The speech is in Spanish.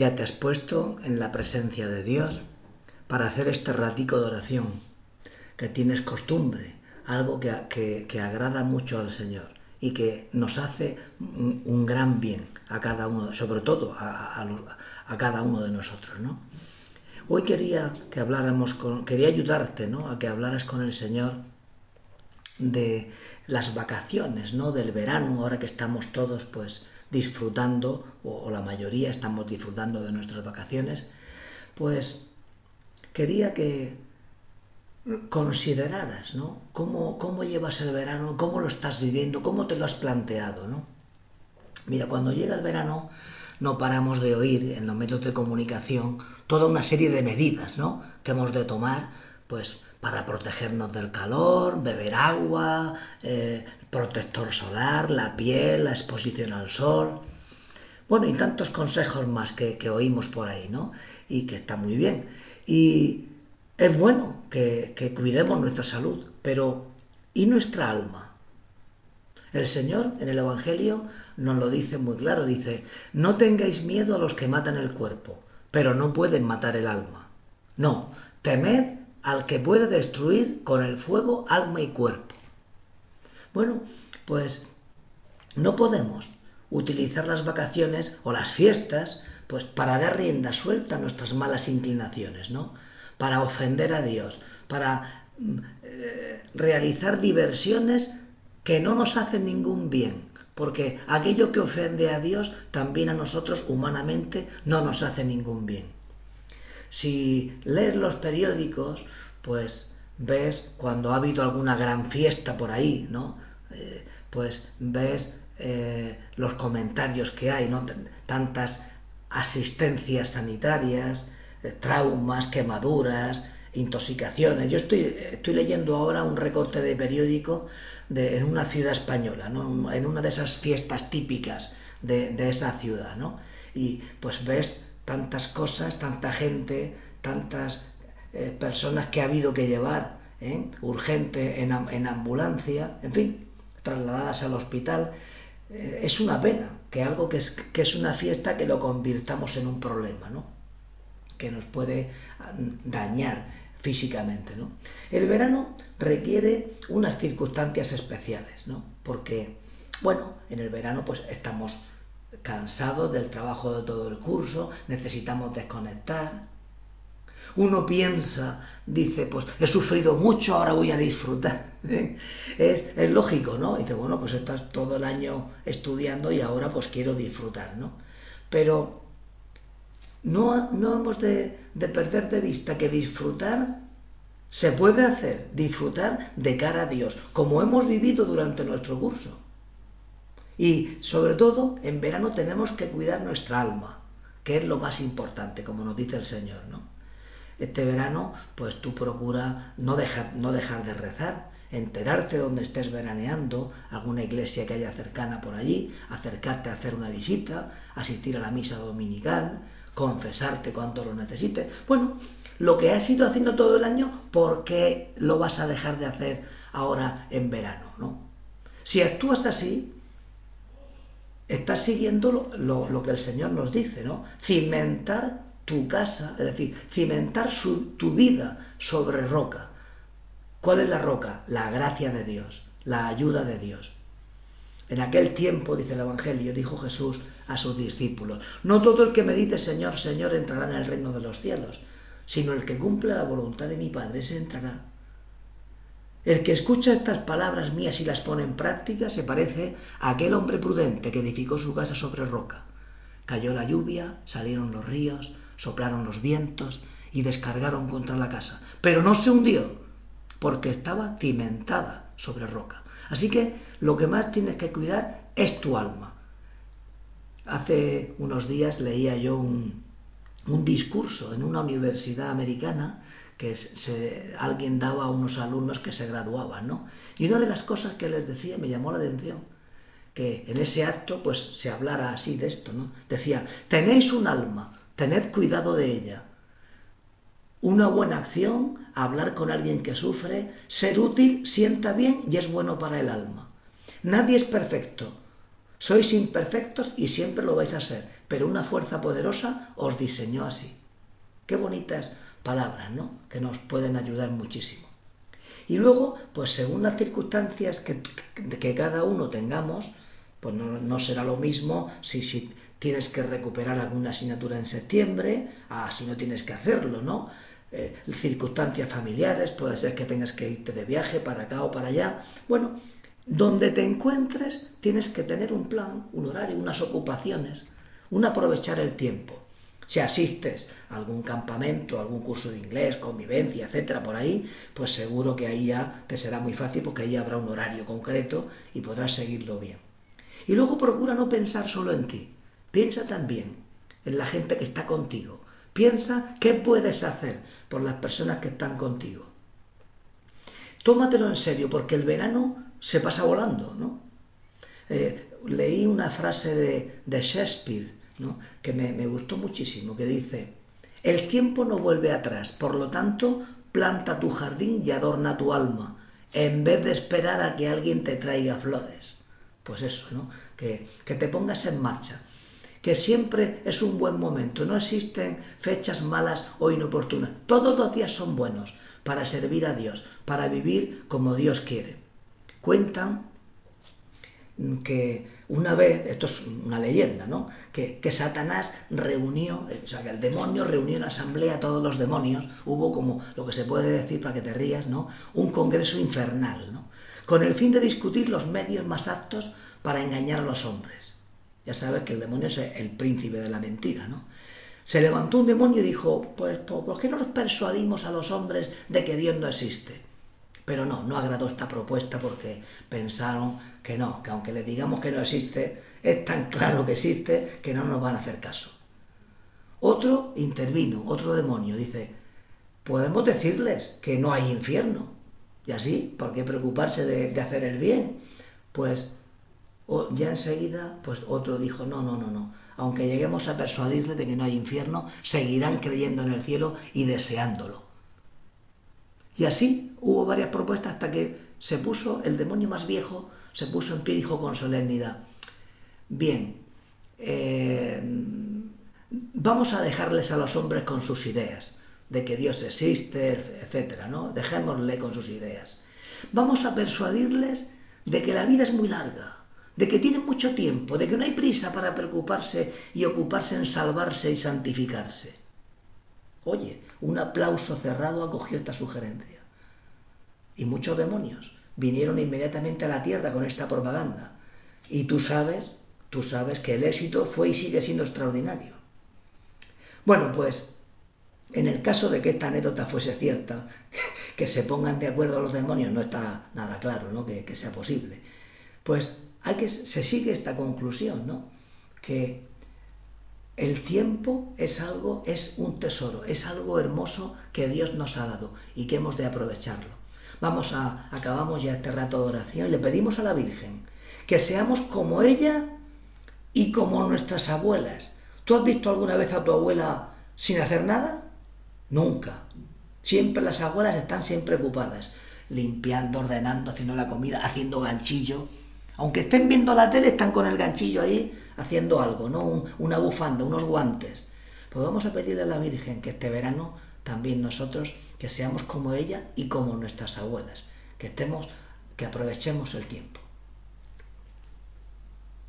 ya te has puesto en la presencia de Dios para hacer este ratico de oración, que tienes costumbre, algo que, que, agrada mucho al Señor y que nos hace un gran bien a cada uno, sobre todo a, a, cada uno de nosotros, ¿no? Hoy quería que habláramos con, quería ayudarte, ¿no? A que hablaras con el Señor de las vacaciones, ¿no? Del verano, ahora que estamos todos, pues, disfrutando, o, la mayoría estamos disfrutando de nuestras vacaciones, pues quería que consideraras, ¿no? ¿Cómo, ¿Cómo llevas el verano? ¿Cómo lo estás viviendo? ¿Cómo te lo has planteado, ¿no? Mira, cuando llega el verano no paramos de oír en los medios de comunicación toda una serie de medidas, ¿no? Que hemos de tomar, pues, para protegernos del calor, beber agua, eh, protector solar, la piel, la exposición al sol. Bueno, y tantos consejos más que, oímos por ahí, ¿no? Y que está muy bien. Y es bueno que, que cuidemos nuestra salud, pero ¿y nuestra alma? El Señor en el Evangelio nos lo dice muy claro, dice, no tengáis miedo a los que matan el cuerpo, pero no pueden matar el alma. No, temed al que puede destruir con el fuego alma y cuerpo. Bueno, pues no podemos utilizar las vacaciones o las fiestas pues para dar rienda suelta a nuestras malas inclinaciones, ¿no? Para ofender a Dios, para eh, realizar diversiones que no nos hacen ningún bien, porque aquello que ofende a Dios también a nosotros humanamente no nos hace ningún bien. Si lees los periódicos, pues ves cuando ha habido alguna gran fiesta por ahí, ¿no? Eh, pues ves eh, los comentarios que hay, ¿no? Tantas asistencias sanitarias, eh, traumas, quemaduras, intoxicaciones. Yo estoy, estoy leyendo ahora un recorte de periódico de, en una ciudad española, ¿no? en una de esas fiestas típicas de, de esa ciudad, ¿no? Y pues ves tantas cosas, tanta gente, tantas eh, personas que ha habido que llevar ¿eh? urgente en, ambulancia, en fin, trasladadas al hospital. Eh, es una pena que algo que es, que es una fiesta que lo convirtamos en un problema, ¿no? que nos puede ah, dañar físicamente. ¿no? El verano requiere unas circunstancias especiales, ¿no? porque, bueno, en el verano pues estamos cansados del trabajo de todo el curso, necesitamos desconectar, uno piensa, dice, pues he sufrido mucho, ahora voy a disfrutar. es, es, lógico, ¿no? Dice, bueno, pues estás todo el año estudiando y ahora pues quiero disfrutar, ¿no? Pero no, no hemos de, de perder de vista que disfrutar se puede hacer, disfrutar de cara a Dios, como hemos vivido durante nuestro curso. Y sobre todo, en verano tenemos que cuidar nuestra alma, que es lo más importante, como nos dice el Señor, ¿no? este verano, pues tú procura no dejar, no dejar de rezar, enterarte donde estés veraneando, alguna iglesia que haya cercana por allí, acercarte a hacer una visita, asistir a la misa dominical, confesarte cuando lo necesites. Bueno, lo que has ido haciendo todo el año, ¿por qué lo vas a dejar de hacer ahora en verano? ¿no? Si actúas así, estás siguiendo lo, que el Señor nos dice, ¿no? Cimentar tu casa, es decir, cimentar tu vida sobre roca. ¿Cuál es la roca? La gracia de Dios, la ayuda de Dios. En aquel tiempo, dice el Evangelio, dijo Jesús a sus discípulos, no todo el que me dice Señor, Señor entrará en el reino de los cielos, sino el que cumple la voluntad de mi Padre, se entrará. El que escucha estas palabras mías y las pone en práctica se parece a aquel hombre prudente que edificó su casa sobre roca. Cayó la lluvia, salieron los ríos, soplaron los vientos y descargaron contra la casa, pero no se hundió porque estaba cimentada sobre roca. Así que lo que más tienes que cuidar es tu alma. Hace unos días leía yo un, un discurso en una universidad americana que se, alguien daba a unos alumnos que se graduaban, ¿no? Y una de las cosas que les decía me llamó la atención, que en ese acto pues se hablara así de esto, ¿no? Decía, tenéis un alma, tened cuidado de ella. Una buena acción, hablar con alguien que sufre, ser útil, sienta bien y es bueno para el alma. Nadie es perfecto. Sois imperfectos y siempre lo vais a ser, pero una fuerza poderosa os diseñó así. Qué bonitas palabras, ¿no? Que nos pueden ayudar muchísimo. Y luego, pues según las circunstancias que, que cada uno tengamos, pues no, será lo mismo si, si tienes que recuperar alguna asignatura en septiembre, a si no tienes que hacerlo, ¿no? Eh, circunstancias familiares, puede ser que tengas que irte de viaje para acá o para allá. Bueno, donde te encuentres tienes que tener un plan, un horario, unas ocupaciones, un aprovechar el tiempo. Si asistes a algún campamento, algún curso de inglés, convivencia, etcétera, por ahí, pues seguro que ahí ya te será muy fácil porque ahí habrá un horario concreto y podrás seguirlo bien. Y luego procura no pensar solo en ti. Piensa también en la gente que está contigo. Piensa qué puedes hacer por las personas que están contigo. Tómatelo en serio porque el verano se pasa volando, ¿no? Eh, leí una frase de, Shakespeare que me, me gustó muchísimo, que dice, el tiempo no vuelve atrás, por lo tanto, planta tu jardín y adorna tu alma, en vez de esperar a que alguien te traiga flores. Pues eso, ¿no? Que, que te pongas en marcha que siempre es un buen momento, no existen fechas malas o inoportunas, todos los días son buenos para servir a Dios, para vivir como Dios quiere. Cuentan que una vez, esto es una leyenda, ¿no? Que, que, Satanás reunió, o sea, que el demonio reunió en asamblea a todos los demonios, hubo como lo que se puede decir para que te rías, ¿no? Un congreso infernal, ¿no? Con el fin de discutir los medios más aptos para engañar a los hombres. Ya sabes que el demonio es el príncipe de la mentira, ¿no? Se levantó un demonio y dijo, pues, ¿por qué no los persuadimos a los hombres de que Dios no existe? Pero no, no agradó esta propuesta porque pensaron que no, que aunque le digamos que no existe, es tan claro que existe que no nos van a hacer caso. Otro intervino, otro demonio, dice, podemos decirles que no hay infierno. Y así, ¿por qué preocuparse de, hacer el bien? Pues ya enseguida, pues otro dijo, no, no, no, no. Aunque lleguemos a persuadirle de que no hay infierno, seguirán creyendo en el cielo y deseándolo. Y así hubo varias propuestas hasta que se puso el demonio más viejo, se puso en pie y dijo con solemnidad, bien, eh, vamos a dejarles a los hombres con sus ideas, de que Dios existe, etcétera, ¿no? Dejémosle con sus ideas. Vamos a persuadirles de que la vida es muy larga, de que tienen mucho tiempo, de que no hay prisa para preocuparse y ocuparse en salvarse y santificarse. Oye, un aplauso cerrado acogió esta sugerencia. Y muchos demonios vinieron inmediatamente a la tierra con esta propaganda. Y tú sabes, tú sabes que el éxito fue y sigue siendo extraordinario. Bueno, pues en el caso de que esta anécdota fuese cierta, que se pongan de acuerdo los demonios no está nada claro, ¿no? Que, que sea posible. Pues hay que, se sigue esta conclusión, ¿no? Que el tiempo es algo, es un tesoro, es algo hermoso que Dios nos ha dado y que hemos de aprovecharlo. Vamos a, acabamos ya este rato de oración le pedimos a la Virgen que seamos como ella y como nuestras abuelas. ¿Tú has visto alguna vez a tu abuela sin hacer nada? Nunca. Siempre las abuelas están siempre ocupadas, limpiando, ordenando, haciendo la comida, haciendo ganchillo. Aunque estén viendo la tele, están con el ganchillo ahí haciendo algo, ¿no? una bufanda, unos guantes. Pues vamos a pedirle a la Virgen que este verano también nosotros que seamos como ella y como nuestras abuelas, que estemos, que aprovechemos el tiempo.